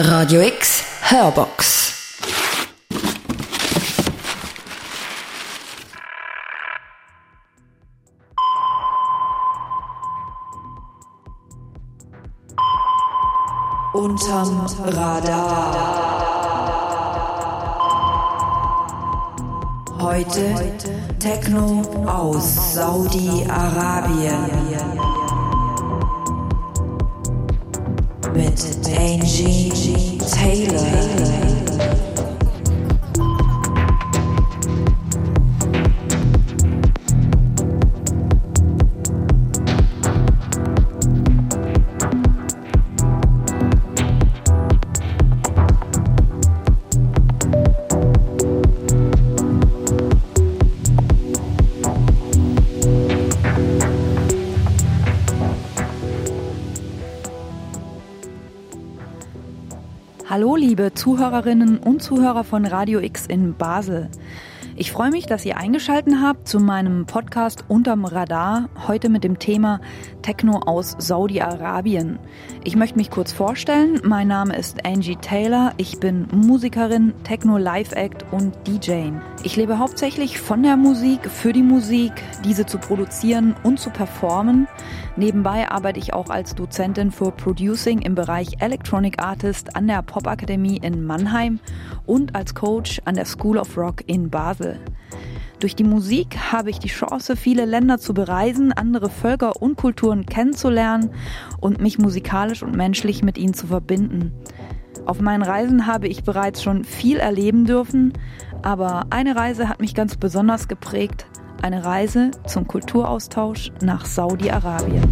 Radio X Hörbox. Unterm Radar. Heute Techno aus Saudi-Arabien. Angie Taylor. Liebe Zuhörerinnen und Zuhörer von Radio X in Basel. Ich freue mich, dass ihr eingeschaltet habt zu meinem Podcast Unterm Radar, heute mit dem Thema Techno aus Saudi-Arabien. Ich möchte mich kurz vorstellen. Mein Name ist Angie Taylor. Ich bin Musikerin, Techno-Live-Act und DJ. Ich lebe hauptsächlich von der Musik, für die Musik, diese zu produzieren und zu performen. Nebenbei arbeite ich auch als Dozentin für Producing im Bereich Electronic Artist an der Popakademie in Mannheim und als Coach an der School of Rock in Basel. Durch die Musik habe ich die Chance, viele Länder zu bereisen, andere Völker und Kulturen kennenzulernen und mich musikalisch und menschlich mit ihnen zu verbinden. Auf meinen Reisen habe ich bereits schon viel erleben dürfen, aber eine Reise hat mich ganz besonders geprägt, eine Reise zum Kulturaustausch nach Saudi-Arabien.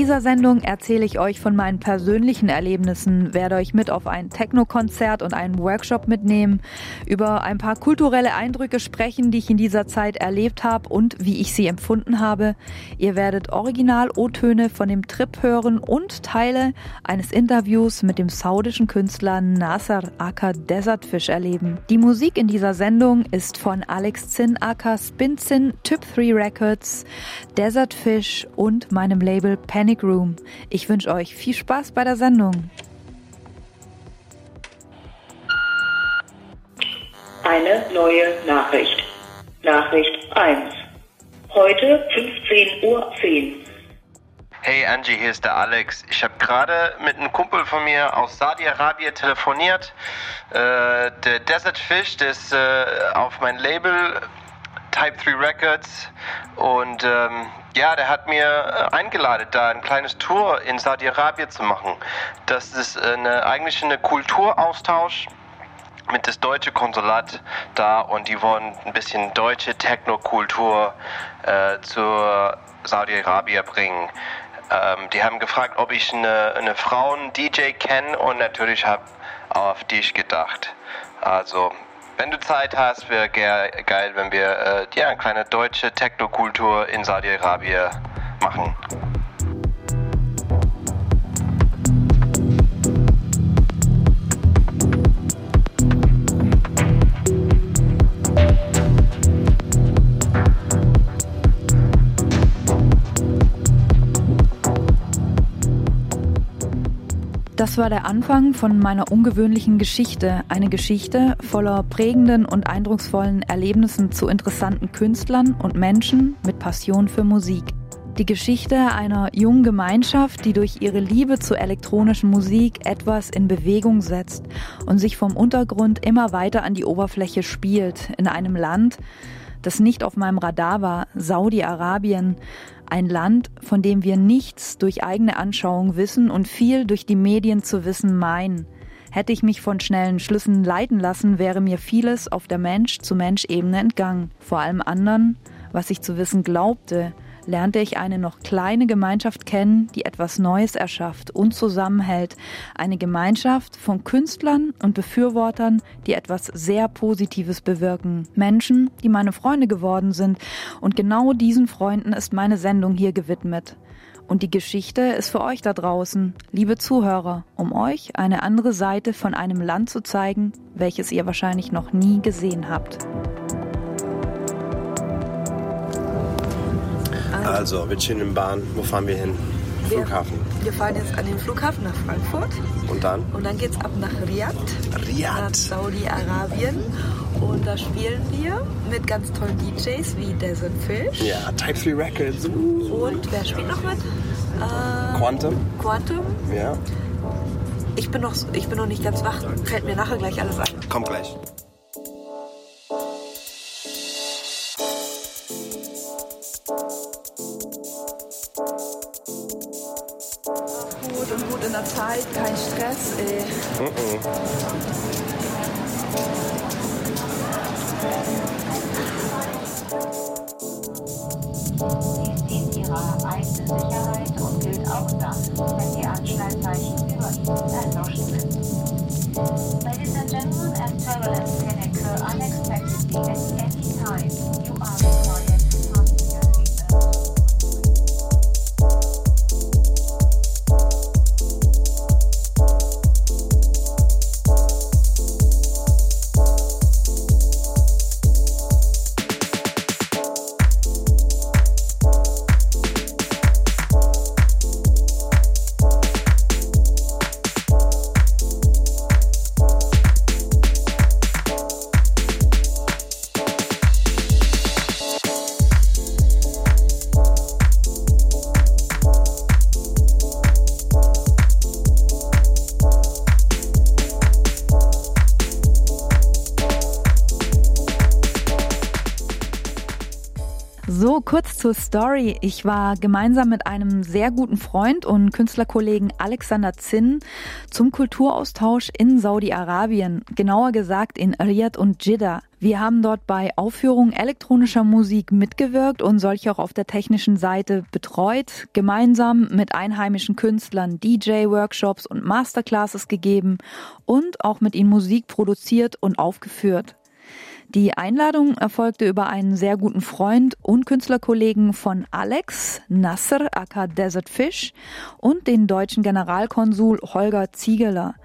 Dieser Sendung erzähle ich euch von meinen persönlichen Erlebnissen, werde euch mit auf ein Techno-Konzert und einen Workshop mitnehmen, über ein paar kulturelle Eindrücke sprechen, die ich in dieser Zeit erlebt habe und wie ich sie empfunden habe. Ihr werdet Original-O-Töne von dem Trip hören und Teile eines Interviews mit dem saudischen Künstler Nasser aka Desertfish erleben. Die Musik in dieser Sendung ist von Alex Zinn aka Spin Zinn, Typ 3 Records, Desertfish und meinem Label Panic Room. Ich wünsche euch viel Spaß bei der Sendung. Eine neue Nachricht. Nachricht 1. Heute 15.10 Uhr. Hey Angie, hier ist der Alex. Ich habe gerade mit einem Kumpel von mir aus Saudi-Arabien telefoniert. Äh, der Desert Fish, der ist äh, auf mein Label Type 3 Records und ähm, ja, der hat mir äh, eingeladen, da ein kleines Tour in Saudi-Arabien zu machen. Das ist eine, eigentlich ein Kulturaustausch mit das deutsche Konsulat da und die wollen ein bisschen deutsche Technokultur äh, zur Saudi-Arabien bringen. Ähm, die haben gefragt, ob ich eine, eine Frauen-DJ kenne und natürlich habe auf dich gedacht. Also wenn du Zeit hast, wäre geil, wenn wir äh, ja, eine kleine deutsche Technokultur in Saudi-Arabien machen. Das war der Anfang von meiner ungewöhnlichen Geschichte. Eine Geschichte voller prägenden und eindrucksvollen Erlebnissen zu interessanten Künstlern und Menschen mit Passion für Musik. Die Geschichte einer jungen Gemeinschaft, die durch ihre Liebe zur elektronischen Musik etwas in Bewegung setzt und sich vom Untergrund immer weiter an die Oberfläche spielt in einem Land, das nicht auf meinem Radar war, Saudi-Arabien, ein Land, von dem wir nichts durch eigene Anschauung wissen und viel durch die Medien zu wissen meinen. Hätte ich mich von schnellen Schlüssen leiten lassen, wäre mir vieles auf der Mensch-zu-Mensch-Ebene entgangen. Vor allem anderen, was ich zu wissen glaubte, lernte ich eine noch kleine Gemeinschaft kennen, die etwas Neues erschafft und zusammenhält. Eine Gemeinschaft von Künstlern und Befürwortern, die etwas sehr Positives bewirken. Menschen, die meine Freunde geworden sind. Und genau diesen Freunden ist meine Sendung hier gewidmet. Und die Geschichte ist für euch da draußen, liebe Zuhörer, um euch eine andere Seite von einem Land zu zeigen, welches ihr wahrscheinlich noch nie gesehen habt. Also, wir chillen in Bahn. Wo fahren wir hin? Flughafen. Wir fahren jetzt an den Flughafen nach Frankfurt Und dann? und dann geht's ab nach Riyadh, nach Riyadh. Saudi-Arabien. Und da spielen wir mit ganz tollen DJs wie Desert Fish. Ja, Type 3 Records. Uh. Und wer spielt noch mit? Äh, Quantum. Quantum. Ja, Ich bin, noch, ich bin noch nicht ganz wach. Fällt mir nachher gleich alles ein. kommt gleich. Und gut in der Zeit, kein Stress. Ey. Dies dient Ihrer eigenen Sicherheit und gilt auch dann, zur Story. Ich war gemeinsam mit einem sehr guten Freund und Künstlerkollegen Alexander Zinn zum Kulturaustausch in Saudi-Arabien, genauer gesagt in Riyadh und Jeddah. Wir haben dort bei Aufführungen elektronischer Musik mitgewirkt und solche auch auf der technischen Seite betreut, gemeinsam mit einheimischen Künstlern DJ-Workshops und Masterclasses gegeben und auch mit ihnen Musik produziert und aufgeführt. Die Einladung erfolgte über einen sehr guten Freund und Künstlerkollegen von Alex, Nasser aka Desert Fish und den deutschen Generalkonsul Holger Ziegeler.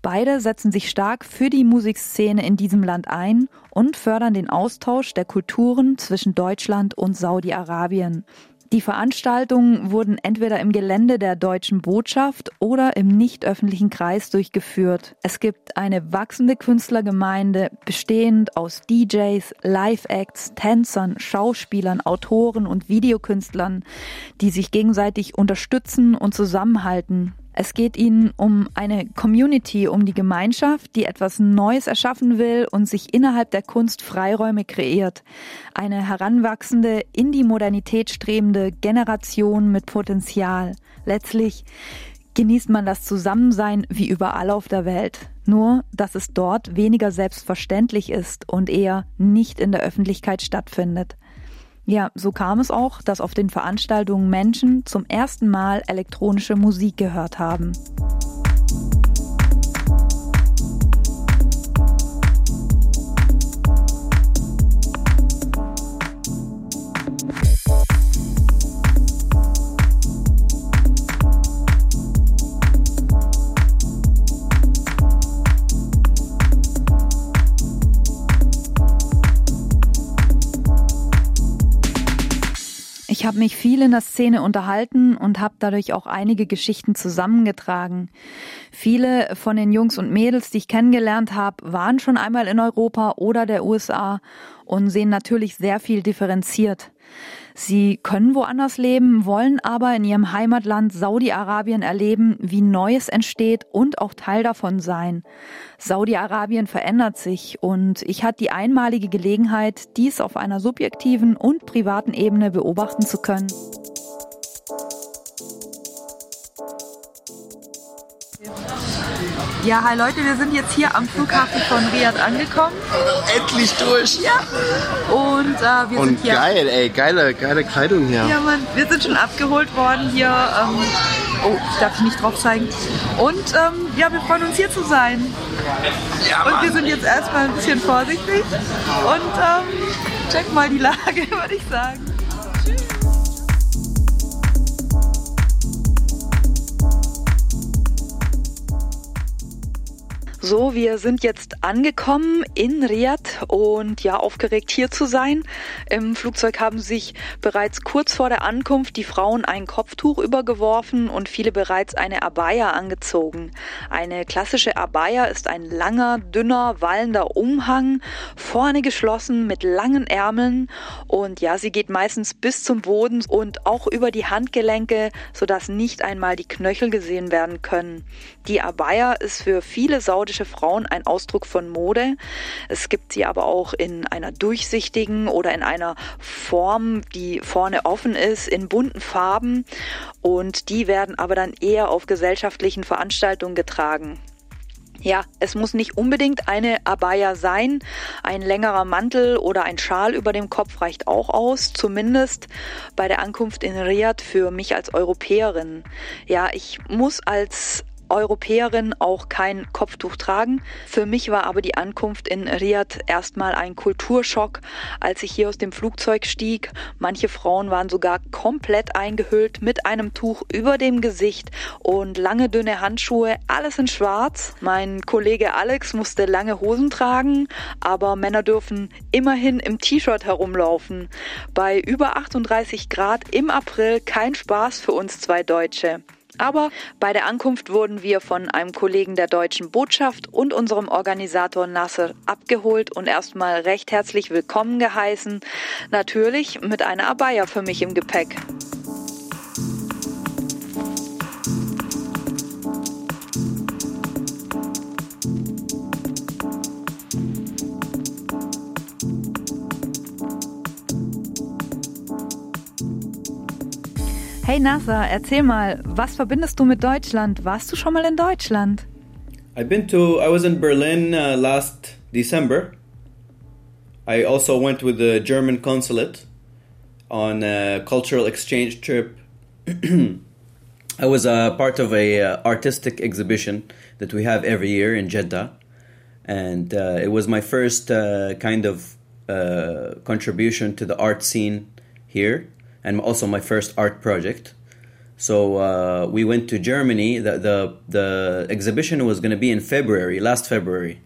Beide setzen sich stark für die Musikszene in diesem Land ein und fördern den Austausch der Kulturen zwischen Deutschland und Saudi-Arabien. Die Veranstaltungen wurden entweder im Gelände der deutschen Botschaft oder im nicht öffentlichen Kreis durchgeführt. Es gibt eine wachsende Künstlergemeinde, bestehend aus DJs, Live-Acts, Tänzern, Schauspielern, Autoren und Videokünstlern, die sich gegenseitig unterstützen und zusammenhalten. Es geht ihnen um eine Community, um die Gemeinschaft, die etwas Neues erschaffen will und sich innerhalb der Kunst Freiräume kreiert. Eine heranwachsende, in die Modernität strebende Generation mit Potenzial. Letztlich genießt man das Zusammensein wie überall auf der Welt. Nur, dass es dort weniger selbstverständlich ist und eher nicht in der Öffentlichkeit stattfindet. Ja, so kam es auch, dass auf den Veranstaltungen Menschen zum ersten Mal elektronische Musik gehört haben. Ich habe mich viel in der Szene unterhalten und habe dadurch auch einige Geschichten zusammengetragen. Viele von den Jungs und Mädels, die ich kennengelernt habe, waren schon einmal in Europa oder der USA und sehen natürlich sehr viel differenziert. Sie können woanders leben, wollen aber in ihrem Heimatland Saudi-Arabien erleben, wie Neues entsteht und auch Teil davon sein. Saudi-Arabien verändert sich und ich hatte die einmalige Gelegenheit, dies auf einer subjektiven und privaten Ebene beobachten zu können. Ja, hi Leute, wir sind jetzt hier am Flughafen von Riyadh angekommen. Endlich durch. Ja. Und äh, wir Und sind hier. geil, ey, geile, geile Kleidung hier. Ja, Mann, wir sind schon abgeholt worden hier. Ähm, oh, ich darf nicht drauf zeigen. Und ähm, ja, wir freuen uns hier zu sein. und wir sind jetzt erstmal ein bisschen vorsichtig und ähm, check mal die Lage, würde ich sagen. So, wir sind jetzt angekommen in Riyadh und ja, aufgeregt hier zu sein. Im Flugzeug haben sich bereits kurz vor der Ankunft die Frauen ein Kopftuch übergeworfen und viele bereits eine Abaya angezogen. Eine klassische Abaya ist ein langer, dünner, wallender Umhang, vorne geschlossen mit langen Ärmeln und ja, sie geht meistens bis zum Boden und auch über die Handgelenke, sodass nicht einmal die Knöchel gesehen werden können. Die Abaya ist für viele saudische asiatische Frauen ein Ausdruck von Mode. Es gibt sie aber auch in einer durchsichtigen oder in einer Form, die vorne offen ist, in bunten Farben. Und die werden aber dann eher auf gesellschaftlichen Veranstaltungen getragen. Ja, es muss nicht unbedingt eine Abaya sein. Ein längerer Mantel oder ein Schal über dem Kopf reicht auch aus, zumindest bei der Ankunft in Riyadh für mich als Europäerin. Ja, ich muss als Europäerin auch kein Kopftuch tragen. Für mich war aber die Ankunft in Riyadh erstmal ein Kulturschock, als ich hier aus dem Flugzeug stieg. Manche Frauen waren sogar komplett eingehüllt mit einem Tuch über dem Gesicht und lange dünne Handschuhe, alles in schwarz. Mein Kollege Alex musste lange Hosen tragen, aber Männer dürfen immerhin im T-Shirt herumlaufen. Bei über 38 Grad im April kein Spaß für uns zwei Deutsche. Aber bei der Ankunft wurden wir von einem Kollegen der deutschen Botschaft und unserem Organisator Nasser abgeholt und erstmal recht herzlich willkommen geheißen. Natürlich mit einer Abaya für mich im Gepäck. Hey Nasa, erzähl mal, was verbindest du mit Deutschland? Warst du schon mal in Deutschland? I've been to, I was in Berlin uh, last December. I also went with the German consulate on a cultural exchange trip. I was a part of a uh, artistic exhibition that we have every year in Jeddah, and uh, it was my first uh, kind of uh, contribution to the art scene here and also my first art project. So uh, we went to Germany. The the, the exhibition was going to be in February, last February,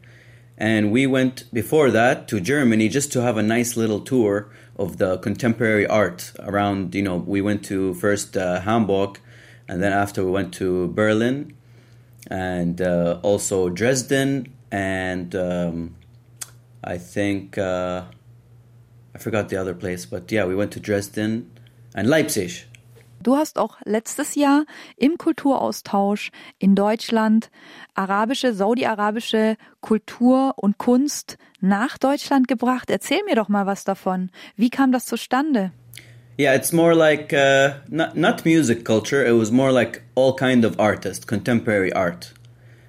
and we went before that to Germany just to have a nice little tour of the contemporary art around. You know, we went to first uh, Hamburg, and then after we went to Berlin, and uh, also Dresden, and um, I think uh, I forgot the other place, but yeah, we went to Dresden in Leipzig. Du hast auch letztes Jahr im Kulturaustausch in Deutschland arabische, saudi-arabische Kultur und Kunst nach Deutschland gebracht. Erzähl mir doch mal was davon. Wie kam das zustande? Yeah, it's more like uh, not not music culture. It was more like all kind of artists, contemporary art.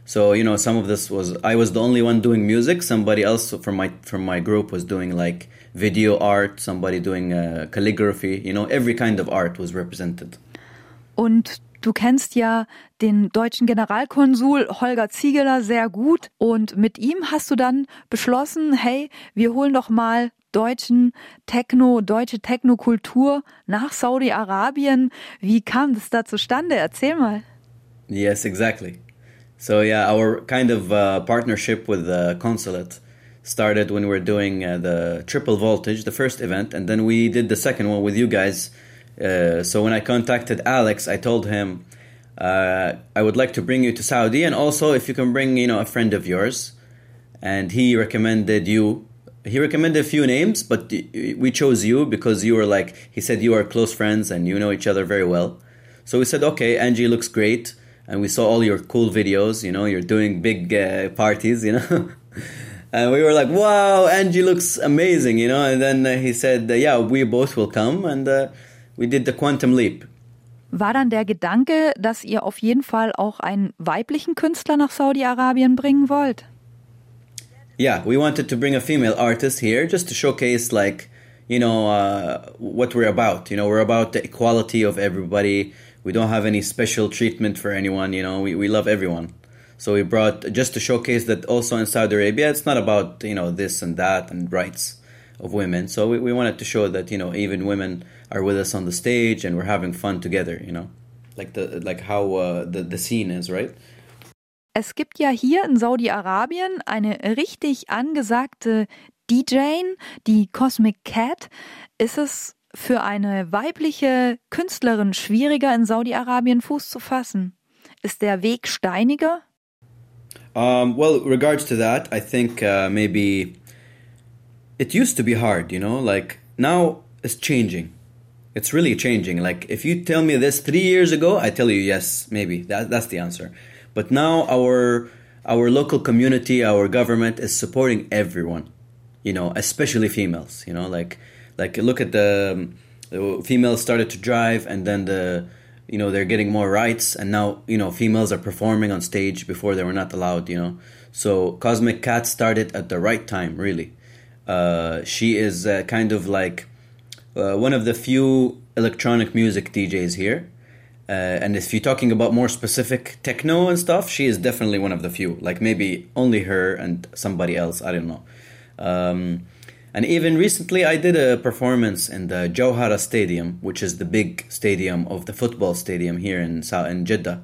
So you know, some of this was I was the only one doing music. Somebody else from my from my group was doing like video art, somebody doing uh, calligraphy, you know, every kind of art was represented. Und du kennst ja den deutschen Generalkonsul Holger Ziegeler sehr gut und mit ihm hast du dann beschlossen, hey, wir holen doch mal deutschen Techno, deutsche Technokultur nach Saudi-Arabien. Wie kam das da zustande? Erzähl mal. Yes, exactly. So yeah, our kind of uh, partnership with the consulate started when we were doing uh, the triple voltage, the first event, and then we did the second one with you guys. Uh, so when I contacted Alex, I told him uh, I would like to bring you to Saudi, and also if you can bring you know a friend of yours. And he recommended you. He recommended a few names, but we chose you because you were like he said you are close friends and you know each other very well. So we said, okay, Angie looks great, and we saw all your cool videos. You know, you're doing big uh, parties. You know. And we were like, wow, Angie looks amazing, you know. And then uh, he said, uh, yeah, we both will come. And uh, we did the quantum leap. War dann der Gedanke, dass ihr auf jeden Fall auch einen weiblichen Künstler nach Saudi-Arabien bringen wollt? Yeah, we wanted to bring a female artist here just to showcase, like, you know, uh, what we're about. You know, we're about the equality of everybody. We don't have any special treatment for anyone, you know, we, we love everyone. So we brought just to showcase that also in Saudi Arabia, it's not about you know this and that and rights of women. So we, we wanted to show that you know even women are with us on the stage and we're having fun together. You know, like the like how uh, the the scene is right. Es gibt ja hier in Saudi-Arabien eine richtig angesagte DJ, die Cosmic Cat. Ist es für eine weibliche Künstlerin schwieriger, in Saudi-Arabien Fuß zu fassen? Ist der Weg steiniger? Um, well, regards to that, I think uh, maybe it used to be hard, you know, like now it's changing. It's really changing. Like if you tell me this three years ago, I tell you yes, maybe that, that's the answer. But now our our local community, our government is supporting everyone, you know, especially females. You know, like like look at the, the females started to drive, and then the you know they're getting more rights, and now you know females are performing on stage before they were not allowed. You know, so Cosmic Cat started at the right time, really. Uh, she is uh, kind of like uh, one of the few electronic music DJs here. Uh, and if you're talking about more specific techno and stuff, she is definitely one of the few. Like maybe only her and somebody else. I don't know. Um, and even recently, I did a performance in the Johara Stadium, which is the big stadium of the football stadium here in in Jeddah,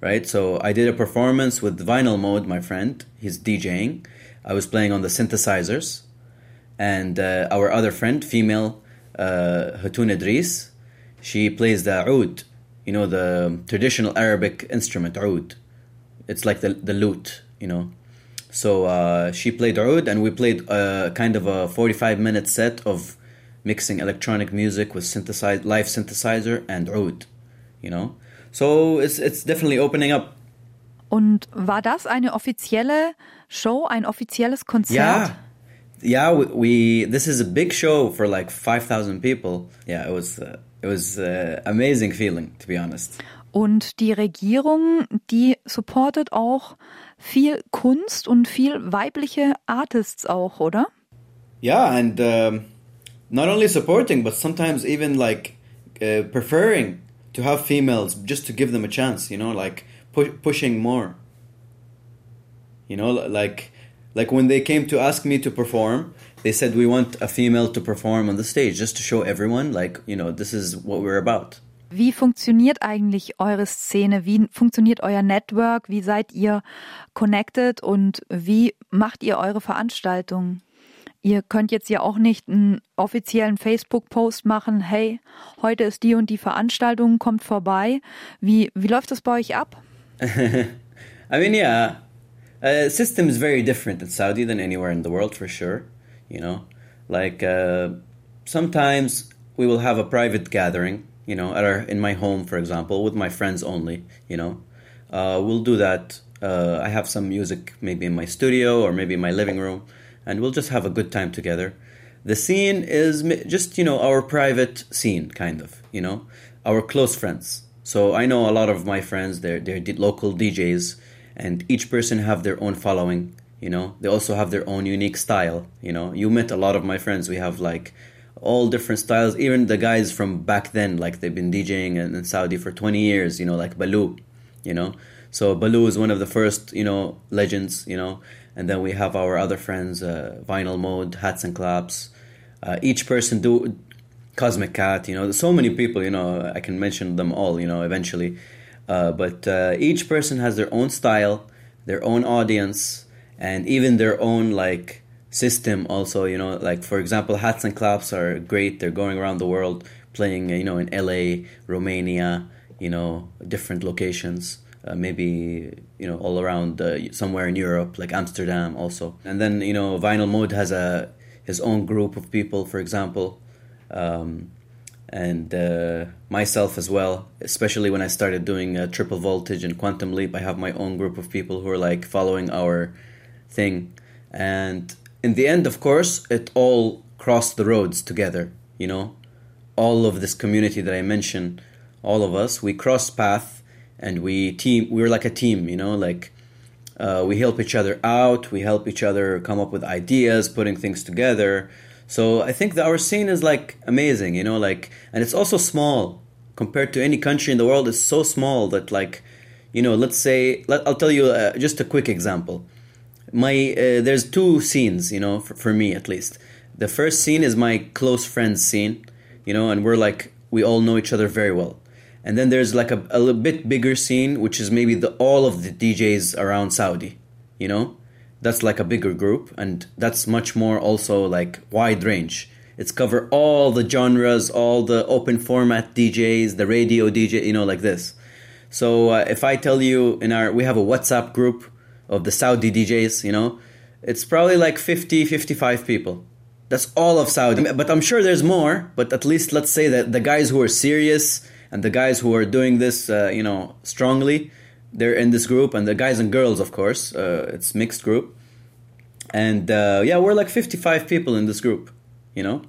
right? So I did a performance with Vinyl Mode, my friend. He's DJing. I was playing on the synthesizers, and uh, our other friend, female uh, Hatun Idris, she plays the oud, you know, the traditional Arabic instrument oud. It's like the the lute, you know. So uh, she played oud, and we played a, kind of a 45 minute set of mixing electronic music with synthesize live synthesizer and oud, you know. So it's it's definitely opening up. Und war das eine offizielle Show, ein offizielles Konzert? Yeah. Yeah, we, we this is a big show for like 5000 people. Yeah, it was uh, it was uh, amazing feeling to be honest. Und die Regierung, die supportet auch viel Kunst und viel weibliche Artists auch, oder? Yeah, and um, not only supporting, but sometimes even like uh, preferring to have females just to give them a chance. You know, like pu pushing more. You know, like like when they came to ask me to perform, they said we want a female to perform on the stage just to show everyone, like you know, this is what we're about. Wie funktioniert eigentlich eure Szene? Wie funktioniert euer Network? Wie seid ihr connected und wie macht ihr eure Veranstaltungen? Ihr könnt jetzt ja auch nicht einen offiziellen Facebook-Post machen, hey, heute ist die und die Veranstaltung, kommt vorbei. Wie, wie läuft das bei euch ab? I mean, yeah, uh, system is very different in Saudi than anywhere in the world for sure. You know, like uh, sometimes we will have a private gathering you know, at our in my home, for example, with my friends only. You know, uh, we'll do that. Uh, I have some music maybe in my studio or maybe in my living room, and we'll just have a good time together. The scene is just you know our private scene, kind of. You know, our close friends. So I know a lot of my friends. They're they're local DJs, and each person have their own following. You know, they also have their own unique style. You know, you met a lot of my friends. We have like all different styles. Even the guys from back then, like they've been DJing in, in Saudi for 20 years, you know, like Baloo, you know. So Baloo is one of the first, you know, legends, you know. And then we have our other friends, uh, Vinyl Mode, Hats and Claps. Uh, each person do Cosmic Cat, you know. So many people, you know. I can mention them all, you know, eventually. Uh, but uh, each person has their own style, their own audience, and even their own like system also you know like for example hats and claps are great. They're going around the world playing you know in la romania you know different locations uh, maybe you know all around uh, somewhere in europe like amsterdam also. And then you know vinyl mode has a his own group of people for example um, and uh, myself as well especially when i started doing uh, triple voltage and quantum leap i have my own group of people who are like following our thing. And in the end, of course, it all crossed the roads together. You know, all of this community that I mentioned, all of us, we cross path and we team. We're like a team. You know, like uh, we help each other out. We help each other come up with ideas, putting things together. So I think that our scene is like amazing. You know, like and it's also small compared to any country in the world. It's so small that like, you know, let's say let, I'll tell you uh, just a quick example my uh, there's two scenes you know for, for me at least the first scene is my close friends scene you know and we're like we all know each other very well and then there's like a, a little bit bigger scene, which is maybe the all of the DJs around Saudi. You know, that's like a bigger group, and that's much more also like wide range. It's cover all the genres, all the open format DJs, the radio DJ, you know, like this. So uh, if I tell you in our, we have a WhatsApp group of the Saudi DJs, you know, it's probably like 50, 55 people. That's all of Saudi. But I'm sure there's more, but at least let's say that the guys who are serious and the guys who are doing this, uh, you know, strongly, they're in this group, and the guys and girls, of course, uh, it's mixed group. And uh, yeah, we're like 55 people in this group, you know.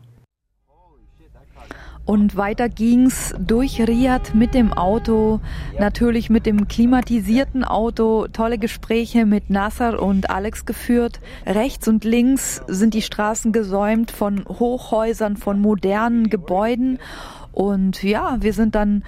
Und weiter ging's durch Riyadh mit dem Auto, natürlich mit dem klimatisierten Auto, tolle Gespräche mit Nasser und Alex geführt. Rechts und links sind die Straßen gesäumt von Hochhäusern, von modernen Gebäuden. Und ja, wir sind dann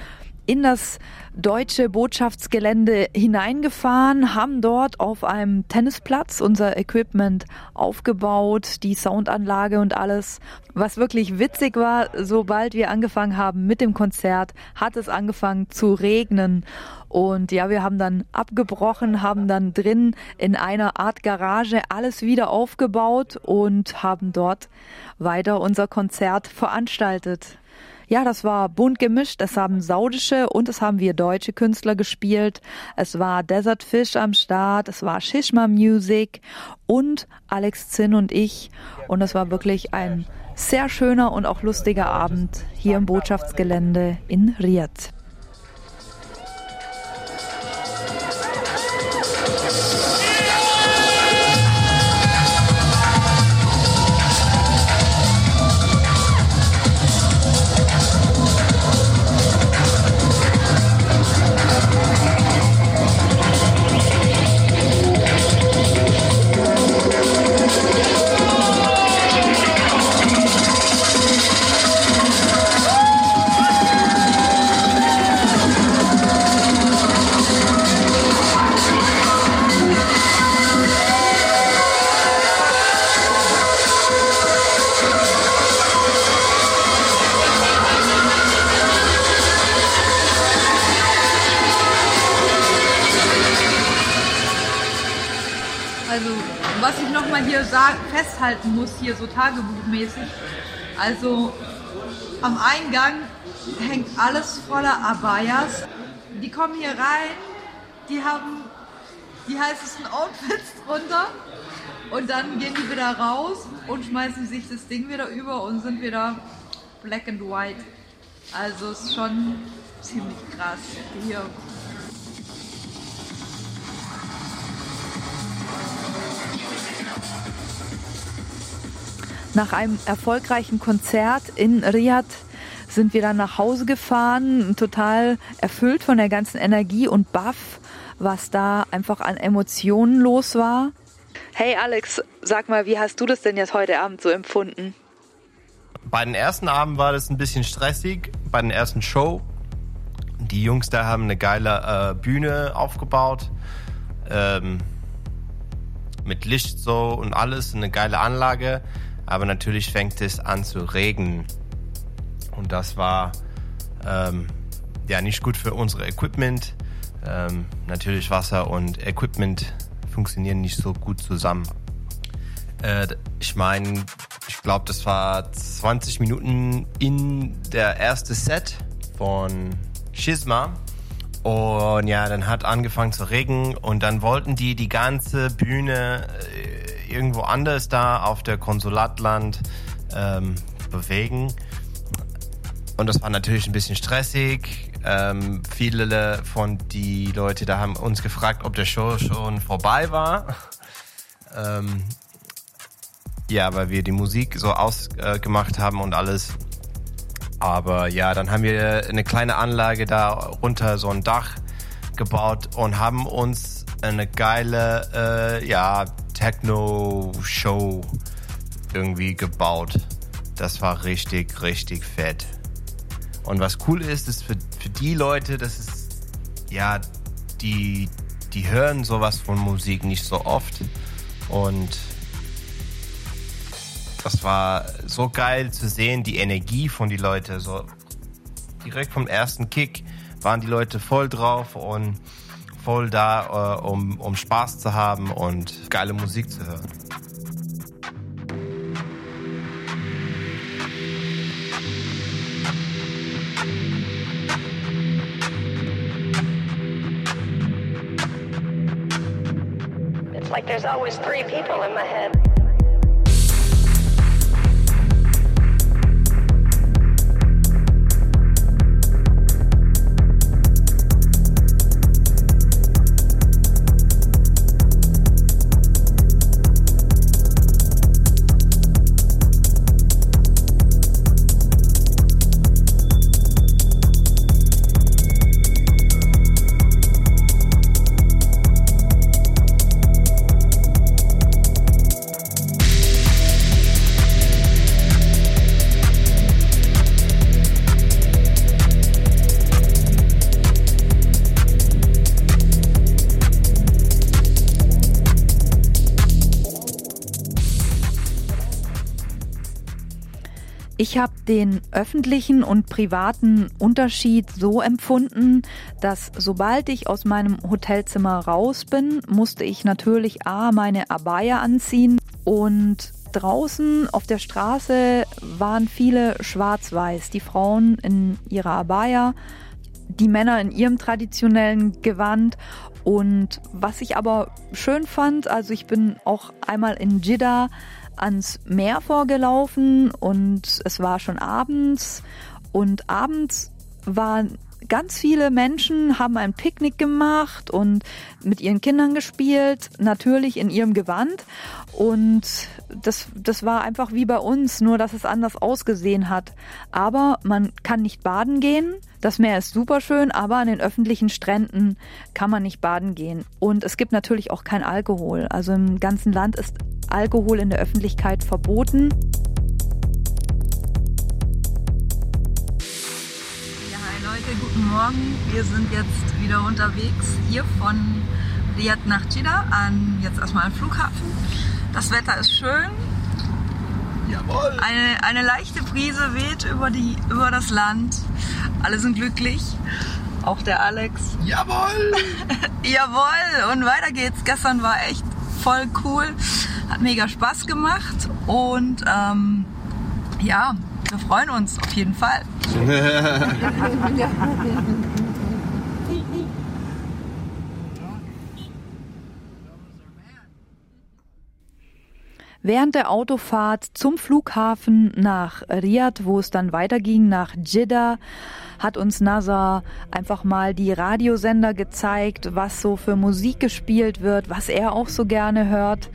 in das deutsche Botschaftsgelände hineingefahren, haben dort auf einem Tennisplatz unser Equipment aufgebaut, die Soundanlage und alles. Was wirklich witzig war, sobald wir angefangen haben mit dem Konzert, hat es angefangen zu regnen. Und ja, wir haben dann abgebrochen, haben dann drin in einer Art Garage alles wieder aufgebaut und haben dort weiter unser Konzert veranstaltet. Ja, das war bunt gemischt. Es haben saudische und es haben wir deutsche Künstler gespielt. Es war Desert Fish am Start, es war Shishma Music und Alex Zinn und ich. Und es war wirklich ein sehr schöner und auch lustiger Abend hier im Botschaftsgelände in Riyadh. Also, was ich nochmal hier festhalten muss, hier so tagebuchmäßig. Also, am Eingang hängt alles voller Abayas. Die kommen hier rein, die haben die heißesten Outfits drunter und dann gehen die wieder raus und schmeißen sich das Ding wieder über und sind wieder black and white. Also, ist schon ziemlich krass hier. Nach einem erfolgreichen Konzert in Riyadh sind wir dann nach Hause gefahren, total erfüllt von der ganzen Energie und baff, was da einfach an Emotionen los war. Hey Alex, sag mal, wie hast du das denn jetzt heute Abend so empfunden? Bei den ersten Abend war das ein bisschen stressig, bei den ersten Show. Die Jungs da haben eine geile äh, Bühne aufgebaut. Ähm, mit Licht so und alles, eine geile Anlage. Aber natürlich fängt es an zu regnen. Und das war ähm, ja nicht gut für unsere Equipment. Ähm, natürlich Wasser und Equipment funktionieren nicht so gut zusammen. Äh, ich meine, ich glaube, das war 20 Minuten in der erste Set von Schisma. Und ja, dann hat angefangen zu regnen und dann wollten die die ganze Bühne äh, irgendwo anders da auf der Konsulatland ähm, bewegen. Und das war natürlich ein bisschen stressig. Ähm, viele von die Leute da haben uns gefragt, ob der Show schon vorbei war. ähm, ja, weil wir die Musik so ausgemacht haben und alles. Aber ja, dann haben wir eine kleine Anlage da runter, so ein Dach gebaut und haben uns eine geile, äh, ja, Techno-Show irgendwie gebaut. Das war richtig, richtig fett. Und was cool ist, ist für, für die Leute, das ist, ja, die, die hören sowas von Musik nicht so oft. Und das war so geil zu sehen, die Energie von die Leute. So direkt vom ersten Kick waren die Leute voll drauf und voll da, äh, um, um Spaß zu haben und geile Musik zu hören. It's like there's always three people in my head. Ich habe den öffentlichen und privaten Unterschied so empfunden, dass sobald ich aus meinem Hotelzimmer raus bin, musste ich natürlich A meine Abaya anziehen. Und draußen auf der Straße waren viele schwarz-weiß, die Frauen in ihrer Abaya, die Männer in ihrem traditionellen Gewand. Und was ich aber schön fand, also ich bin auch einmal in Jeddah ans Meer vorgelaufen und es war schon abends und abends waren ganz viele Menschen, haben ein Picknick gemacht und mit ihren Kindern gespielt, natürlich in ihrem Gewand und das, das war einfach wie bei uns, nur dass es anders ausgesehen hat. Aber man kann nicht baden gehen. Das Meer ist super schön, aber an den öffentlichen Stränden kann man nicht baden gehen. Und es gibt natürlich auch kein Alkohol. Also im ganzen Land ist Alkohol in der Öffentlichkeit verboten. Ja, hi Leute, guten Morgen. Wir sind jetzt wieder unterwegs hier von Riyadh nach Jeddah an jetzt erstmal am Flughafen. Das Wetter ist schön. Jawohl. Eine, eine leichte Brise weht über, die, über das Land. Alle sind glücklich. Auch der Alex. Jawohl. Jawohl. Und weiter geht's. Gestern war echt voll cool. Hat mega Spaß gemacht. Und ähm, ja, wir freuen uns auf jeden Fall. Während der Autofahrt zum Flughafen nach Riyadh, wo es dann weiterging nach Jeddah, hat uns Nazar einfach mal die Radiosender gezeigt, was so für Musik gespielt wird, was er auch so gerne hört.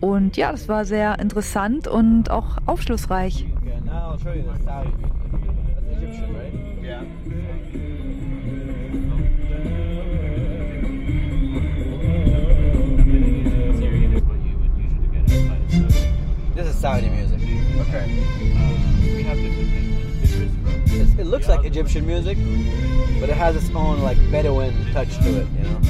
Und ja, das war sehr interessant und auch aufschlussreich. Saudi. This is Saudi music. Okay. It's, it looks like Egyptian music, but it has its own like Bedouin touch to it, you know.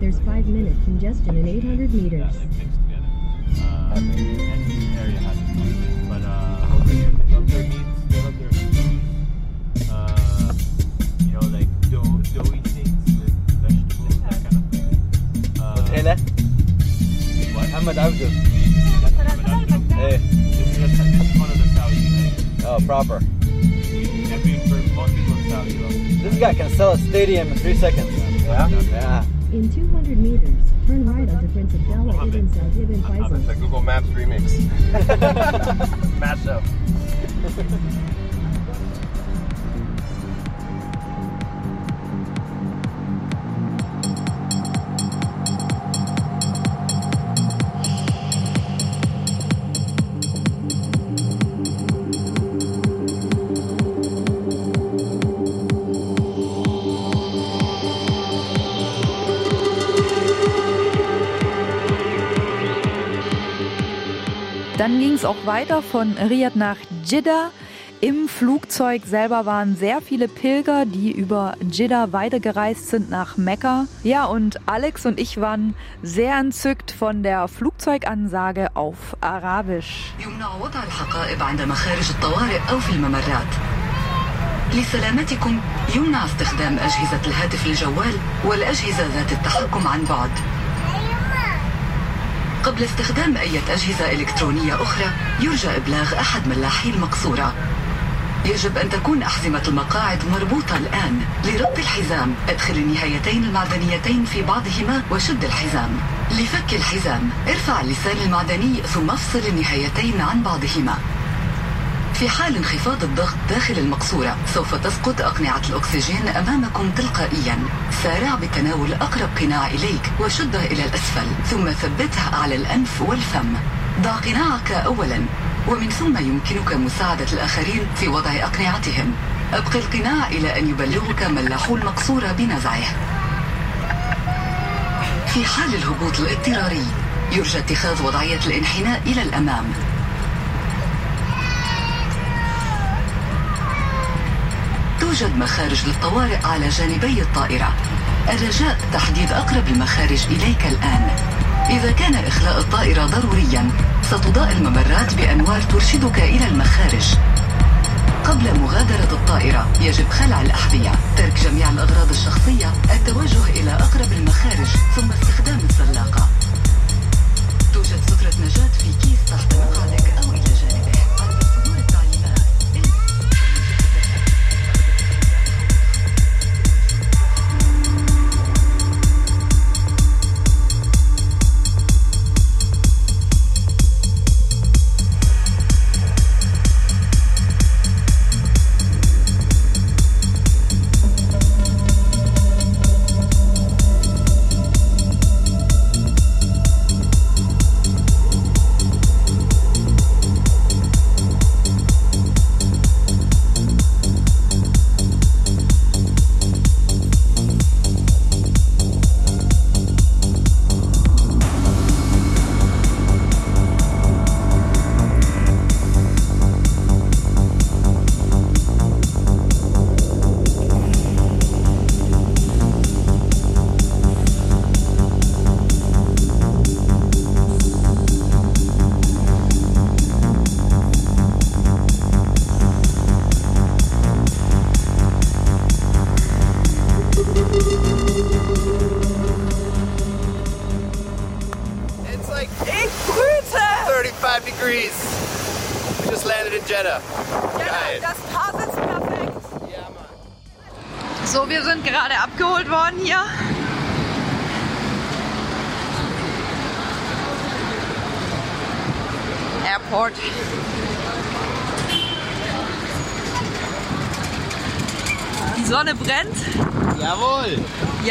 There's five minute congestion in 800 meters. Hele? Muhammad Abdul. Hey. Oh, proper. This guy can sell a stadium in three seconds. Yeah? Yeah. In 200 meters, turn right onto Prince Abdullah ibn Saud ibn Faisal. The Google Maps remix. Mashup. es auch weiter von Riyadh nach Jeddah. Im Flugzeug selber waren sehr viele Pilger, die über Jeddah weitergereist sind nach Mekka. Ja, und Alex und ich waren sehr entzückt von der Flugzeugansage auf Arabisch. يمنع وضع الحقائب عند مخارج الطوارئ أو في الممرات لسلامتكم يمنع استخدام أجهزة الهاتف الجوال والأجهزة ذات التحكم عن بعد قبل استخدام أي أجهزة إلكترونية أخرى يرجى إبلاغ أحد ملاحي المقصورة يجب أن تكون أحزمة المقاعد مربوطة الآن لربط الحزام. أدخل النهايتين المعدنيتين في بعضهما وشد الحزام. لفك الحزام ارفع اللسان المعدني ثم افصل النهايتين عن بعضهما. في حال انخفاض الضغط داخل المقصورة سوف تسقط أقنعة الأكسجين أمامكم تلقائيا. سارع بتناول أقرب قناع إليك وشده إلى الأسفل ثم ثبتها على الأنف والفم. ضع قناعك أولا ومن ثم يمكنك مساعدة الآخرين في وضع أقنعتهم. أبقي القناع إلى أن يبلغك ملاحو المقصورة بنزعه. في حال الهبوط الاضطراري يرجى اتخاذ وضعية الانحناء إلى الأمام. توجد مخارج للطوارئ على جانبي الطائرة. الرجاء تحديد أقرب المخارج إليك الآن. إذا كان إخلاء الطائرة ضروريا ستضاء الممرات بأنوار ترشدك إلى المخارج. قبل مغادرة الطائرة يجب خلع الأحذية. ترك جميع الأغراض الشخصية التوجه إلى أقرب المخارج ثم استخدام الزلاقة. توجد سترة نجاة في كيس تحت مقعدك أو إلى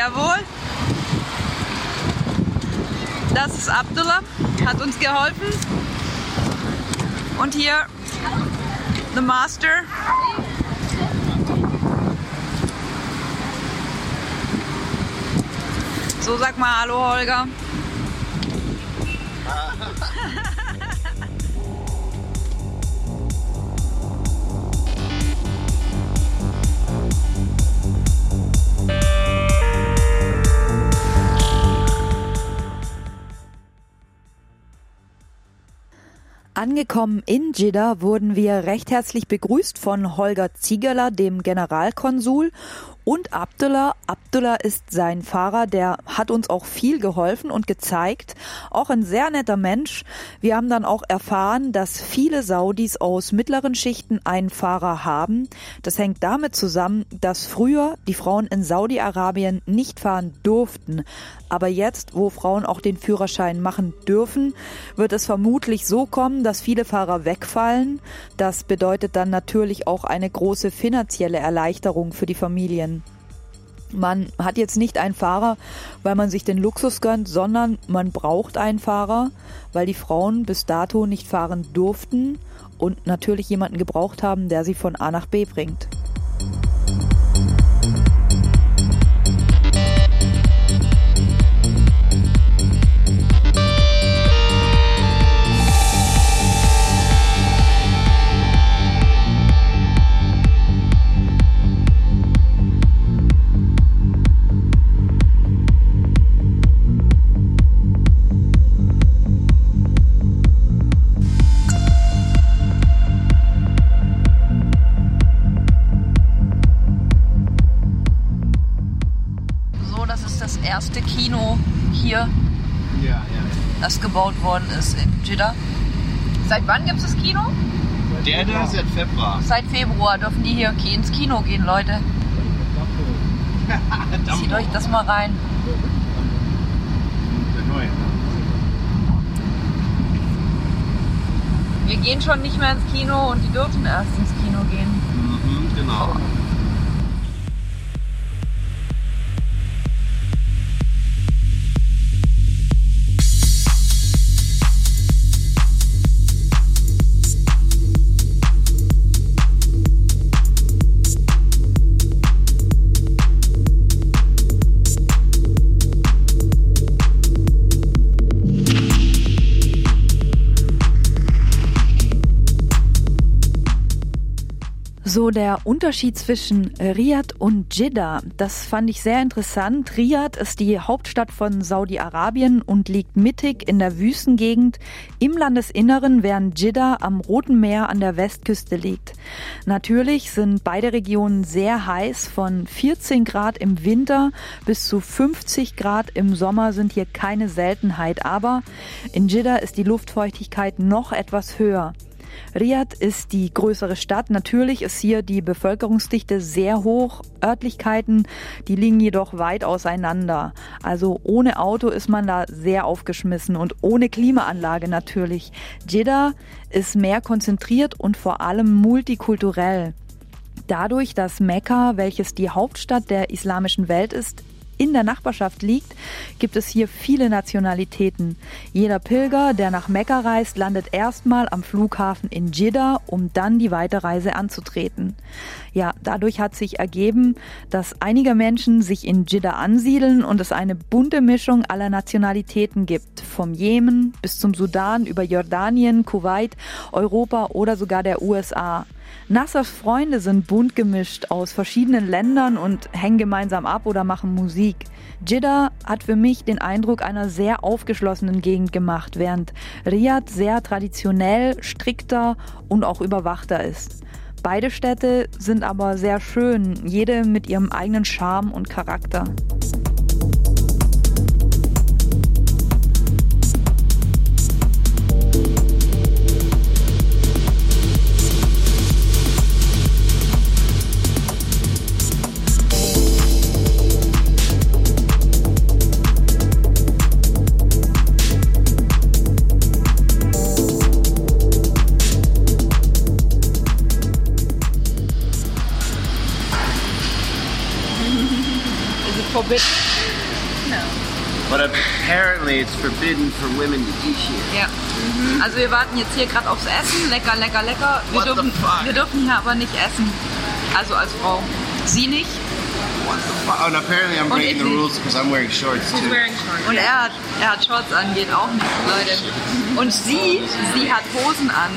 Jawohl. Das ist Abdullah, hat uns geholfen. Und hier The Master. So sag mal Hallo Holger. a Angekommen in Jeddah wurden wir recht herzlich begrüßt von Holger Ziegerler, dem Generalkonsul, und Abdullah. Abdullah ist sein Fahrer, der hat uns auch viel geholfen und gezeigt. Auch ein sehr netter Mensch. Wir haben dann auch erfahren, dass viele Saudis aus mittleren Schichten einen Fahrer haben. Das hängt damit zusammen, dass früher die Frauen in Saudi-Arabien nicht fahren durften. Aber jetzt, wo Frauen auch den Führerschein machen dürfen, wird es vermutlich so kommen, dass viele Fahrer wegfallen. Das bedeutet dann natürlich auch eine große finanzielle Erleichterung für die Familien. Man hat jetzt nicht einen Fahrer, weil man sich den Luxus gönnt, sondern man braucht einen Fahrer, weil die Frauen bis dato nicht fahren durften und natürlich jemanden gebraucht haben, der sie von A nach B bringt. Kino hier, Ja, ja. das gebaut worden ist in Jeddah. Seit wann gibt es das Kino? Der da seit Februar. Seit Februar dürfen die hier ins Kino gehen, Leute. Zieht euch das mal rein. Der neue. Wir gehen schon nicht mehr ins Kino und die dürfen erst ins Kino gehen. Mhm, genau. So der Unterschied zwischen Riyadh und Jeddah, das fand ich sehr interessant. Riyadh ist die Hauptstadt von Saudi-Arabien und liegt mittig in der Wüstengegend im Landesinneren, während Jeddah am Roten Meer an der Westküste liegt. Natürlich sind beide Regionen sehr heiß, von 14 Grad im Winter bis zu 50 Grad im Sommer sind hier keine Seltenheit, aber in Jeddah ist die Luftfeuchtigkeit noch etwas höher. Riyadh ist die größere Stadt. Natürlich ist hier die Bevölkerungsdichte sehr hoch. Örtlichkeiten, die liegen jedoch weit auseinander. Also ohne Auto ist man da sehr aufgeschmissen und ohne Klimaanlage natürlich. Jeddah ist mehr konzentriert und vor allem multikulturell. Dadurch, dass Mekka, welches die Hauptstadt der islamischen Welt ist, in der Nachbarschaft liegt, gibt es hier viele Nationalitäten. Jeder Pilger, der nach Mekka reist, landet erstmal am Flughafen in Jeddah, um dann die Weiterreise anzutreten. Ja, dadurch hat sich ergeben, dass einige Menschen sich in Jeddah ansiedeln und es eine bunte Mischung aller Nationalitäten gibt. Vom Jemen bis zum Sudan über Jordanien, Kuwait, Europa oder sogar der USA. Nassers Freunde sind bunt gemischt aus verschiedenen Ländern und hängen gemeinsam ab oder machen Musik. Jeddah hat für mich den Eindruck einer sehr aufgeschlossenen Gegend gemacht, während Riyadh sehr traditionell, strikter und auch überwachter ist. Beide Städte sind aber sehr schön, jede mit ihrem eigenen Charme und Charakter. Forbidden? No. But apparently it's forbidden for women to eat here. Ja. Also wir warten jetzt hier gerade aufs Essen. Lecker, lecker, lecker. Wir What dürfen, wir dürfen hier aber nicht essen. Also als Frau. Sie nicht. What the fuck? And apparently I'm Und breaking the rules because I'm wearing shorts too. Und er hat, er hat Shorts an, geht auch nicht, Leute. Und sie, sie hat Hosen an.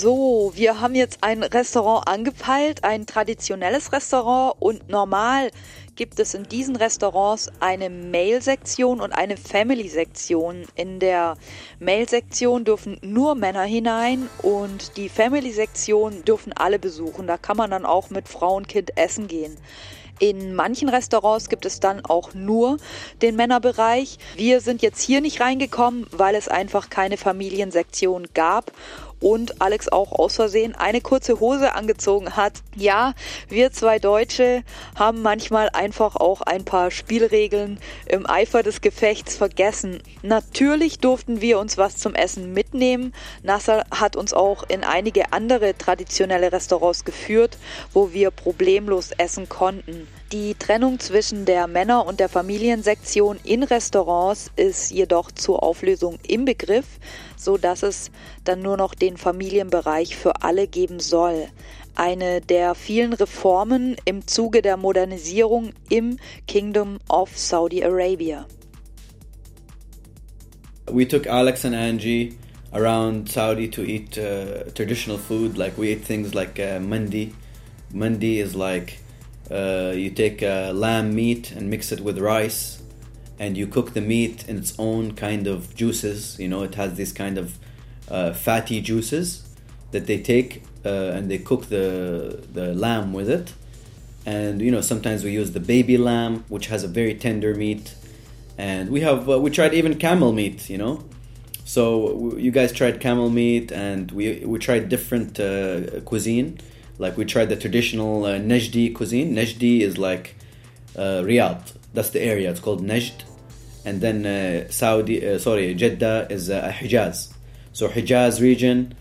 So, wir haben jetzt ein Restaurant angepeilt, ein traditionelles Restaurant und normal gibt es in diesen Restaurants eine Male-Sektion und eine Family-Sektion. In der Male-Sektion dürfen nur Männer hinein und die Family-Sektion dürfen alle besuchen. Da kann man dann auch mit Frau und Kind essen gehen. In manchen Restaurants gibt es dann auch nur den Männerbereich. Wir sind jetzt hier nicht reingekommen, weil es einfach keine Familiensektion gab und Alex auch aus Versehen eine kurze Hose angezogen hat. Ja, wir zwei Deutsche haben manchmal einfach auch ein paar Spielregeln im Eifer des Gefechts vergessen. Natürlich durften wir uns was zum Essen mitnehmen. Nasser hat uns auch in einige andere traditionelle Restaurants geführt, wo wir problemlos essen konnten. Die Trennung zwischen der Männer- und der Familiensektion in Restaurants ist jedoch zur Auflösung im Begriff, so dass es dann nur noch den Familienbereich für alle geben soll. Eine der vielen Reformen im Zuge der Modernisierung im Kingdom of Saudi Arabia. We took Alex and Angie around Saudi to eat uh, traditional food. Like we ate things like uh, mandi. Mandi is like uh, you take uh, lamb meat and mix it with rice, and you cook the meat in its own kind of juices. You know, it has these kind of uh, fatty juices that they take uh, and they cook the the lamb with it. And you know, sometimes we use the baby lamb, which has a very tender meat. And we have uh, we tried even camel meat, you know. So you guys tried camel meat, and we we tried different uh, cuisine. Like we tried the traditional uh, Najdi cuisine. Najdi is like uh, Riyadh. That's the area. It's called Najd. And then uh, Saudi, uh, sorry, Jeddah is uh, Hijaz. So Hijaz region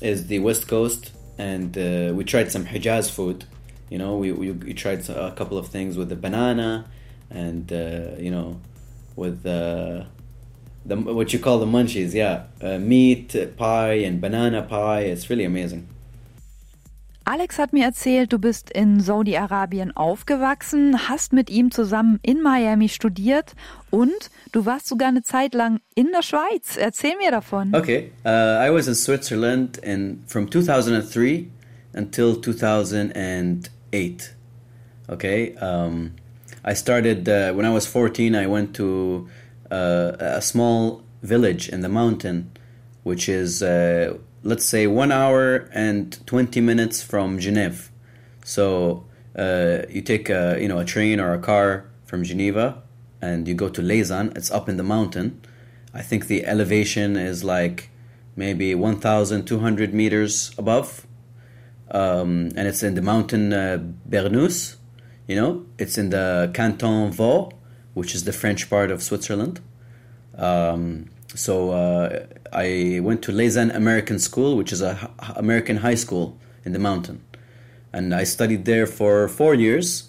is the west coast, and we tried some Hijaz food. You know, we, we, we tried a couple of things with the banana, and you know, with the what you call the munchies, yeah, meat pie and banana pie. It's really amazing. Alex hat mir erzählt, du bist in Saudi-Arabien aufgewachsen, hast mit ihm zusammen in Miami studiert und du warst sogar eine Zeit lang in der Schweiz. Erzähl mir davon. Okay, uh, I was in Switzerland in from 2003 until 2008. Okay, um, I started uh, when I was 14. I went to uh, a small village in the mountain, which is uh, let's say one hour and 20 minutes from Geneva. So uh, you take a, you know a train or a car from Geneva and you go to Lausanne. It's up in the mountain. I think the elevation is like maybe 1,200 meters above, um, and it's in the mountain uh, Bernus. You know, it's in the Canton Vaud, which is the French part of Switzerland. Um, so uh, I went to Lausanne American School, which is a American high school in the mountain, and I studied there for four years.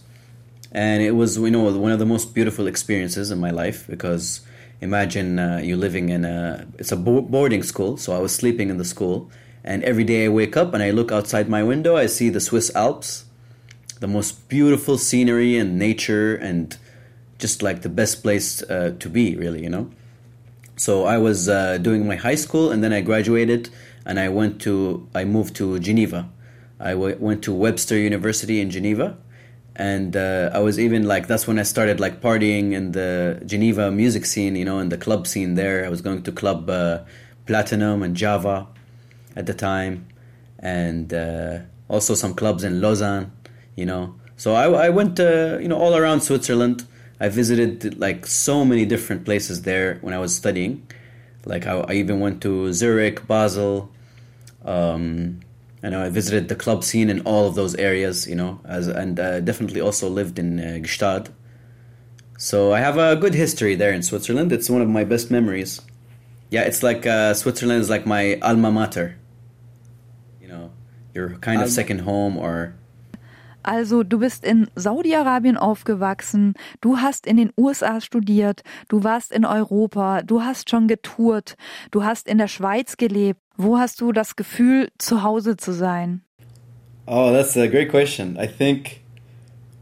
And it was, you know, one of the most beautiful experiences in my life because imagine uh, you living in a it's a bo- boarding school, so I was sleeping in the school, and every day I wake up and I look outside my window, I see the Swiss Alps, the most beautiful scenery and nature, and just like the best place uh, to be, really, you know. So I was uh, doing my high school, and then I graduated, and I went to I moved to Geneva. I w- went to Webster University in Geneva, and uh, I was even like that's when I started like partying in the Geneva music scene, you know, in the club scene there. I was going to club uh, Platinum and Java at the time, and uh, also some clubs in Lausanne, you know. So I, I went uh, you know all around Switzerland. I visited like so many different places there when I was studying. Like I, I even went to Zurich, Basel, um, and I visited the club scene in all of those areas, you know, as and uh, definitely also lived in uh, Gstaad. So I have a good history there in Switzerland. It's one of my best memories. Yeah, it's like uh, Switzerland is like my alma mater. You know, your kind of second home or Also, du bist in Saudi-Arabien aufgewachsen, du hast in den USA studiert, du warst in Europa, du hast schon getourt, du hast in der Schweiz gelebt. Wo hast du das Gefühl, zu Hause zu sein? Oh, that's a great question. I think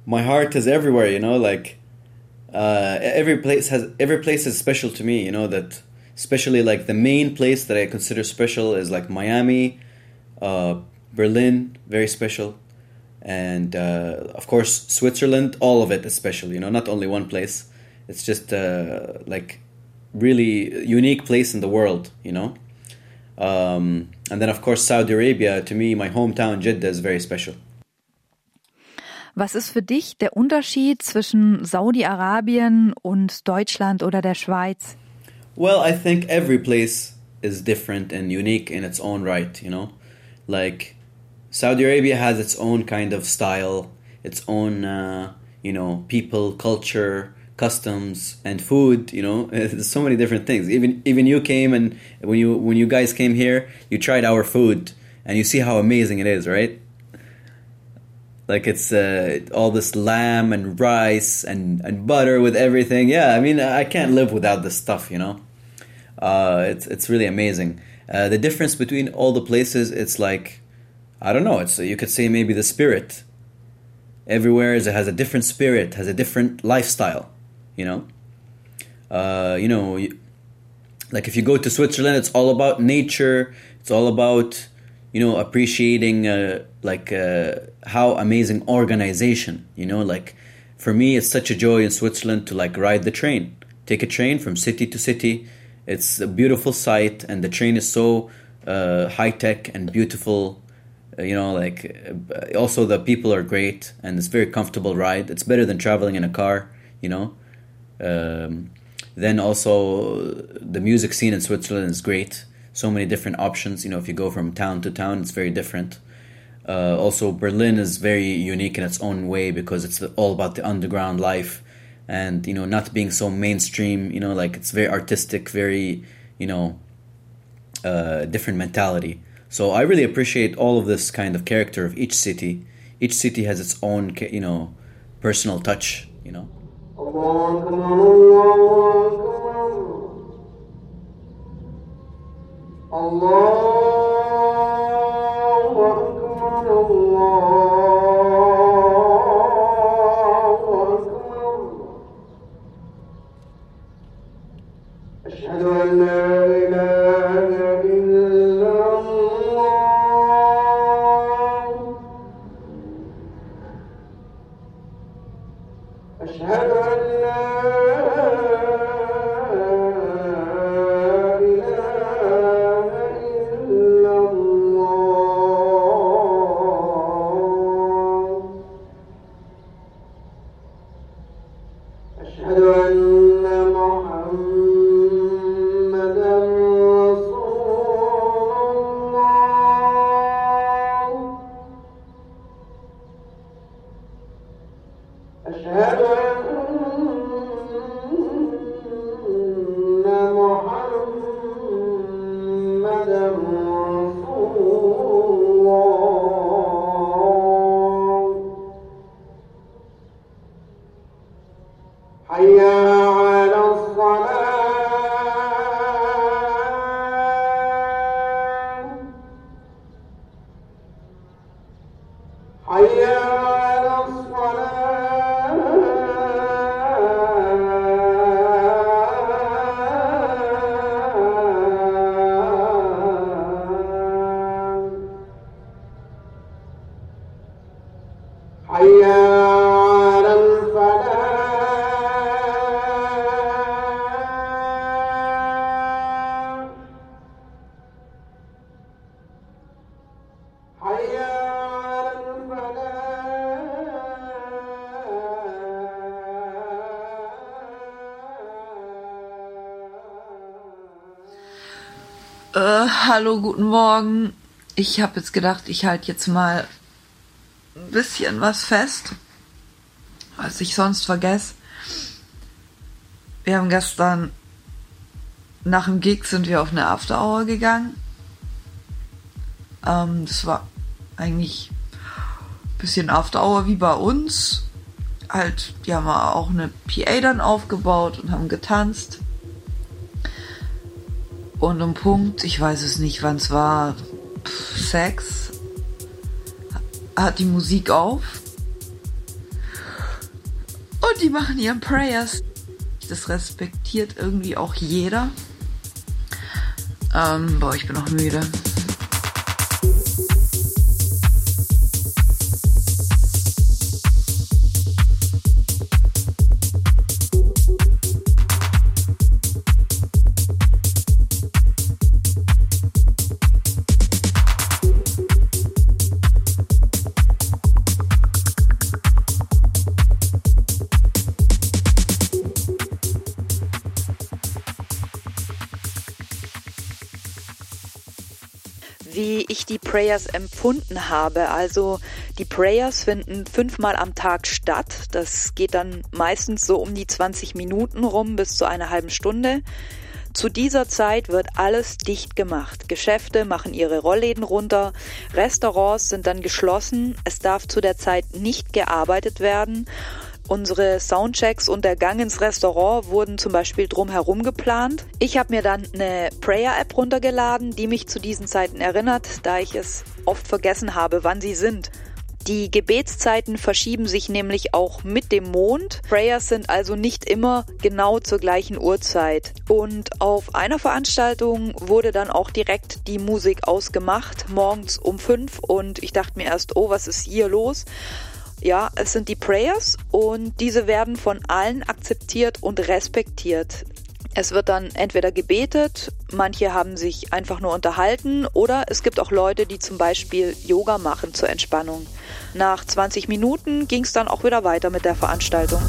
my heart is everywhere. You know, like uh, every place has every place is special to me. You know that, especially like the main place that I consider special is like Miami, uh, Berlin, very special, and uh, of course Switzerland. All of it, especially You know, not only one place. It's just uh, like really unique place in the world. You know. Um, and then, of course, Saudi Arabia, to me, my hometown, Jeddah, is very special. Was ist für dich der Unterschied zwischen Saudi-Arabien und Deutschland oder der Schweiz? Well, I think every place is different and unique in its own right, you know? Like, Saudi Arabia has its own kind of style, its own, uh, you know, people, culture, customs, and food, you know? There's so many different things. Even even you came and when you when you guys came here, you tried our food and you see how amazing it is, right? like it's uh, all this lamb and rice and, and butter with everything. Yeah, I mean I can't live without this stuff, you know. Uh, it's it's really amazing. Uh, the difference between all the places, it's like I don't know. It's you could say maybe the spirit. Everywhere is, it has a different spirit, has a different lifestyle, you know. Uh, you know, you, like if you go to Switzerland, it's all about nature. It's all about you know appreciating uh, like uh, how amazing organization you know like for me it's such a joy in switzerland to like ride the train take a train from city to city it's a beautiful sight and the train is so uh, high tech and beautiful you know, like also the people are great and it's very comfortable ride. It's better than traveling in a car. You know. Um, then also the music scene in Switzerland is great. So many different options. You know, if you go from town to town, it's very different. Uh, also, Berlin is very unique in its own way because it's all about the underground life and you know not being so mainstream. You know, like it's very artistic, very you know uh, different mentality. So I really appreciate all of this kind of character of each city. Each city has its own, you know, personal touch. You know. أشهد أن لا 哎呀 hallo, guten Morgen. Ich habe jetzt gedacht, ich halte jetzt mal ein bisschen was fest, was ich sonst vergesse. Wir haben gestern nach dem Gig sind wir auf eine After Hour gegangen. Ähm, das war eigentlich ein bisschen After Hour wie bei uns. Halt, die haben auch eine PA dann aufgebaut und haben getanzt. Und um Punkt, ich weiß es nicht, wann es war, sechs, hat die Musik auf. Und die machen ihren Prayers. Das respektiert irgendwie auch jeder. Ähm, boah, ich bin auch müde. Prayers empfunden habe. Also die Prayers finden fünfmal am Tag statt. Das geht dann meistens so um die 20 Minuten rum bis zu einer halben Stunde. Zu dieser Zeit wird alles dicht gemacht. Geschäfte machen ihre Rollläden runter, Restaurants sind dann geschlossen, es darf zu der Zeit nicht gearbeitet werden. Unsere Soundchecks und der Gang ins Restaurant wurden zum Beispiel drumherum geplant. Ich habe mir dann eine Prayer-App runtergeladen, die mich zu diesen Zeiten erinnert, da ich es oft vergessen habe, wann sie sind. Die Gebetszeiten verschieben sich nämlich auch mit dem Mond. Prayers sind also nicht immer genau zur gleichen Uhrzeit. Und auf einer Veranstaltung wurde dann auch direkt die Musik ausgemacht, morgens um fünf. Und ich dachte mir erst, oh, was ist hier los? Ja, es sind die Prayers und diese werden von allen akzeptiert und respektiert. Es wird dann entweder gebetet, manche haben sich einfach nur unterhalten oder es gibt auch Leute, die zum Beispiel Yoga machen zur Entspannung. Nach 20 Minuten ging es dann auch wieder weiter mit der Veranstaltung.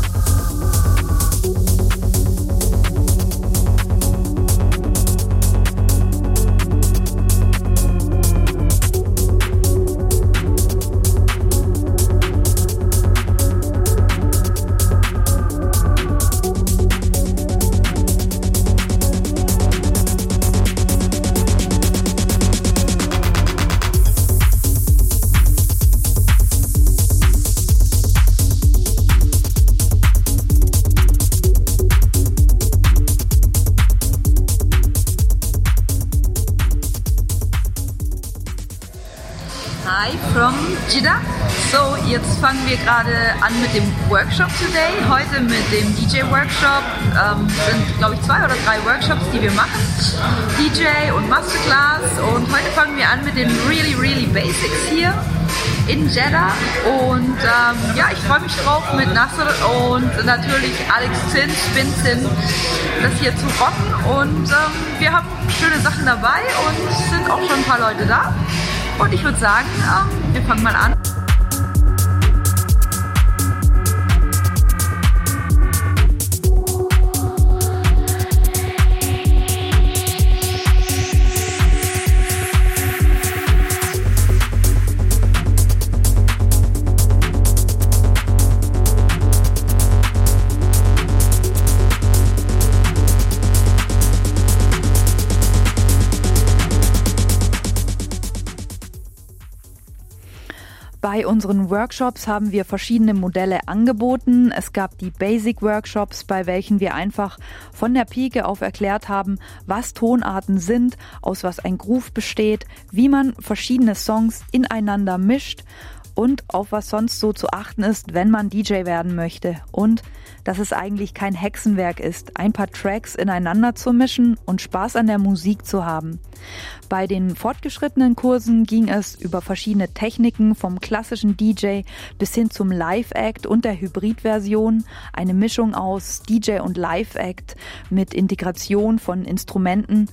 Jeddah. So, jetzt fangen wir gerade an mit dem Workshop today. Heute mit dem DJ-Workshop. Ähm, sind, glaube ich, zwei oder drei Workshops, die wir machen. DJ und Masterclass. Und heute fangen wir an mit den Really, Really Basics hier in Jeddah. Und ähm, ja, ich freue mich drauf mit Nasser und natürlich Alex Zinn, Spinzin, das hier zu rocken. Und ähm, wir haben schöne Sachen dabei und sind auch schon ein paar Leute da. Und ich würde sagen, ähm, wir fangen mal an. Bei unseren Workshops haben wir verschiedene Modelle angeboten. Es gab die Basic Workshops, bei welchen wir einfach von der Pike auf erklärt haben, was Tonarten sind, aus was ein Groove besteht, wie man verschiedene Songs ineinander mischt und auf was sonst so zu achten ist, wenn man DJ werden möchte. Und dass es eigentlich kein Hexenwerk ist, ein paar Tracks ineinander zu mischen und Spaß an der Musik zu haben. Bei den fortgeschrittenen Kursen ging es über verschiedene Techniken vom klassischen DJ bis hin zum Live-Act und der Hybrid-Version, eine Mischung aus DJ und Live-Act mit Integration von Instrumenten.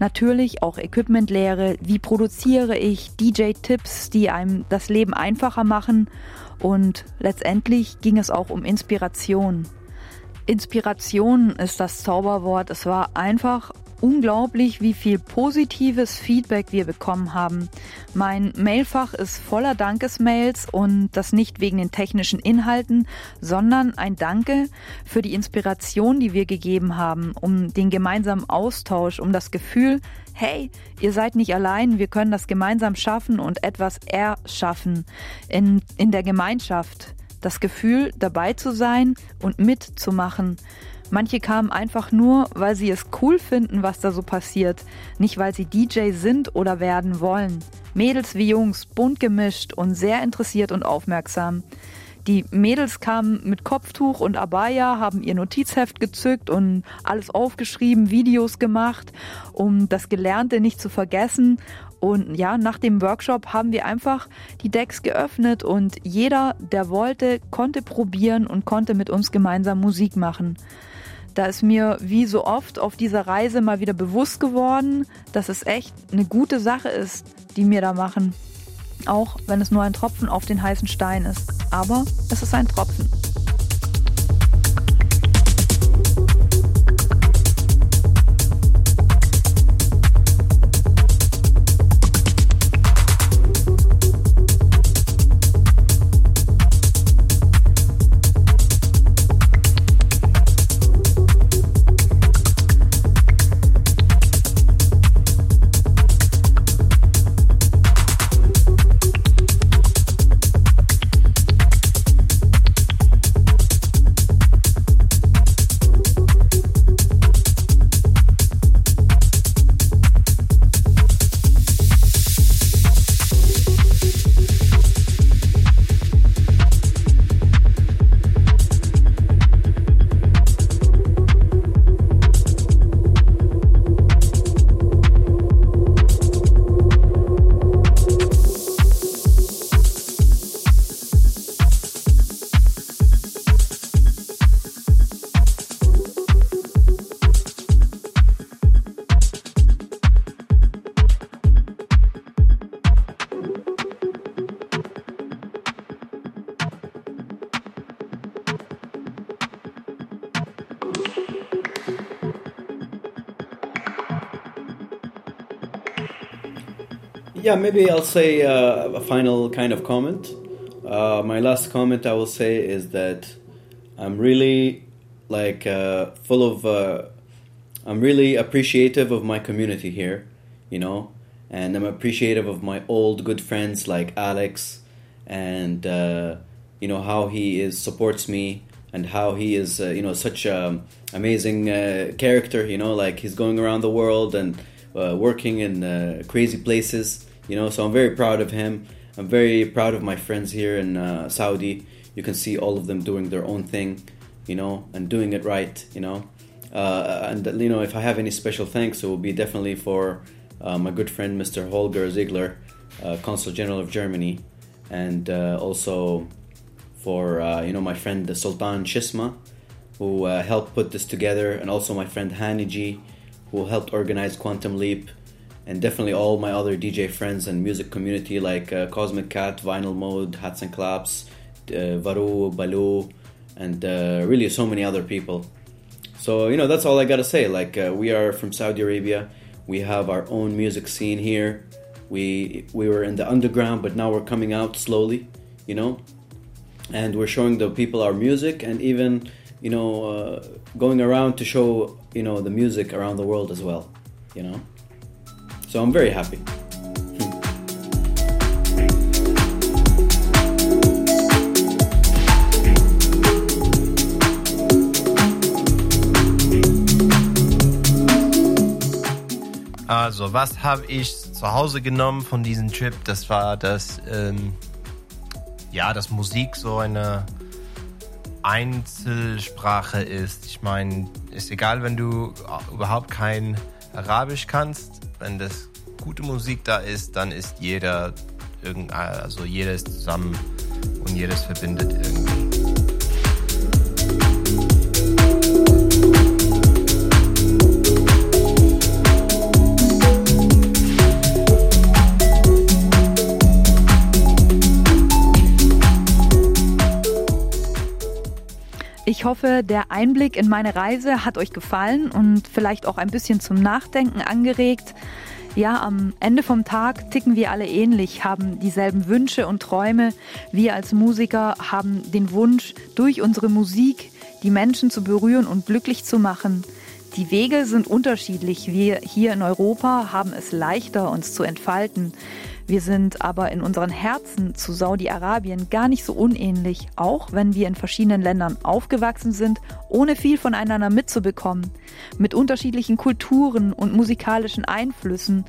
Natürlich auch Equipmentlehre, wie produziere ich, DJ-Tipps, die einem das Leben einfacher machen und letztendlich ging es auch um Inspiration. Inspiration ist das Zauberwort. Es war einfach unglaublich, wie viel positives Feedback wir bekommen haben. Mein Mailfach ist voller Dankesmails und das nicht wegen den technischen Inhalten, sondern ein Danke für die Inspiration, die wir gegeben haben, um den gemeinsamen Austausch, um das Gefühl, hey, ihr seid nicht allein, wir können das gemeinsam schaffen und etwas erschaffen in, in der Gemeinschaft. Das Gefühl, dabei zu sein und mitzumachen. Manche kamen einfach nur, weil sie es cool finden, was da so passiert, nicht weil sie DJ sind oder werden wollen. Mädels wie Jungs, bunt gemischt und sehr interessiert und aufmerksam. Die Mädels kamen mit Kopftuch und Abaya, haben ihr Notizheft gezückt und alles aufgeschrieben, Videos gemacht, um das Gelernte nicht zu vergessen. Und ja, nach dem Workshop haben wir einfach die Decks geöffnet und jeder, der wollte, konnte probieren und konnte mit uns gemeinsam Musik machen. Da ist mir wie so oft auf dieser Reise mal wieder bewusst geworden, dass es echt eine gute Sache ist, die wir da machen. Auch wenn es nur ein Tropfen auf den heißen Stein ist. Aber es ist ein Tropfen. Yeah, maybe I'll say uh, a final kind of comment. Uh, my last comment I will say is that I'm really like uh, full of. Uh, I'm really appreciative of my community here, you know, and I'm appreciative of my old good friends like Alex, and uh, you know how he is supports me and how he is uh, you know such an amazing uh, character. You know, like he's going around the world and working in crazy places. You know, so I'm very proud of him. I'm very proud of my friends here in uh, Saudi. You can see all of them doing their own thing, you know, and doing it right. You know, uh, and you know if I have any special thanks, it will be definitely for uh, my good friend Mr. Holger Ziegler, uh, Consul General of Germany, and uh, also for uh, you know my friend the Sultan Shisma, who helped put this together, and also my friend Haniji, who helped organize Quantum Leap, and definitely all my other DJ friends and music community like uh, Cosmic Cat, Vinyl Mode, Hats and Claps, uh, Varu, Balu, and uh, really so many other people. So you know that's all I gotta say. Like uh, we are from Saudi Arabia, we have our own music scene here. We we were in the underground, but now we're coming out slowly, you know, and we're showing the people our music, and even you know uh, going around to show you know the music around the world as well, you know. So I'm very happy. Also, was habe ich zu Hause genommen von diesem Trip? Das war, dass, ähm, ja, dass Musik so eine Einzelsprache ist. Ich meine, ist egal, wenn du überhaupt kein Arabisch kannst, wenn das gute Musik da ist, dann ist jeder also jeder ist zusammen und jedes verbindet irgendwie. Ich hoffe, der Einblick in meine Reise hat euch gefallen und vielleicht auch ein bisschen zum Nachdenken angeregt. Ja, am Ende vom Tag ticken wir alle ähnlich, haben dieselben Wünsche und Träume. Wir als Musiker haben den Wunsch, durch unsere Musik die Menschen zu berühren und glücklich zu machen. Die Wege sind unterschiedlich. Wir hier in Europa haben es leichter, uns zu entfalten. Wir sind aber in unseren Herzen zu Saudi-Arabien gar nicht so unähnlich, auch wenn wir in verschiedenen Ländern aufgewachsen sind, ohne viel voneinander mitzubekommen, mit unterschiedlichen Kulturen und musikalischen Einflüssen.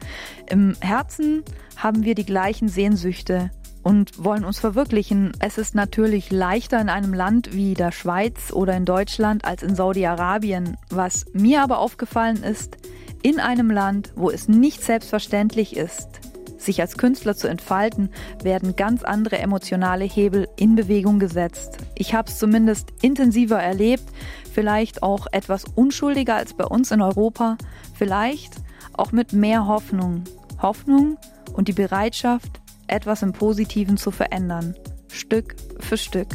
Im Herzen haben wir die gleichen Sehnsüchte und wollen uns verwirklichen. Es ist natürlich leichter in einem Land wie der Schweiz oder in Deutschland als in Saudi-Arabien. Was mir aber aufgefallen ist, in einem Land, wo es nicht selbstverständlich ist, sich als Künstler zu entfalten, werden ganz andere emotionale Hebel in Bewegung gesetzt. Ich habe es zumindest intensiver erlebt, vielleicht auch etwas unschuldiger als bei uns in Europa, vielleicht auch mit mehr Hoffnung. Hoffnung und die Bereitschaft, etwas im Positiven zu verändern, Stück für Stück.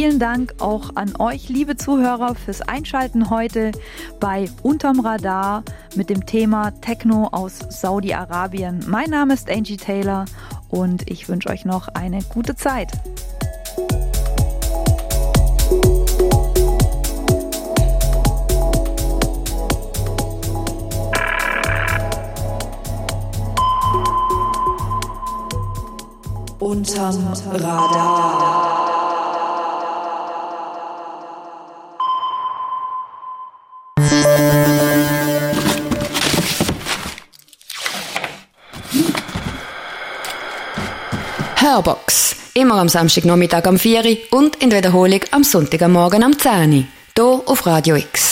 Vielen Dank auch an euch, liebe Zuhörer, fürs Einschalten heute bei Unterm Radar mit dem Thema Techno aus Saudi-Arabien. Mein Name ist Angie Taylor und ich wünsche euch noch eine gute Zeit. Unterm Radar. Hörbox. Immer am Samstagnachmittag am 4 Uhr und in der Wiederholung am Sonntagmorgen am 10 Uhr. Hier auf Radio X.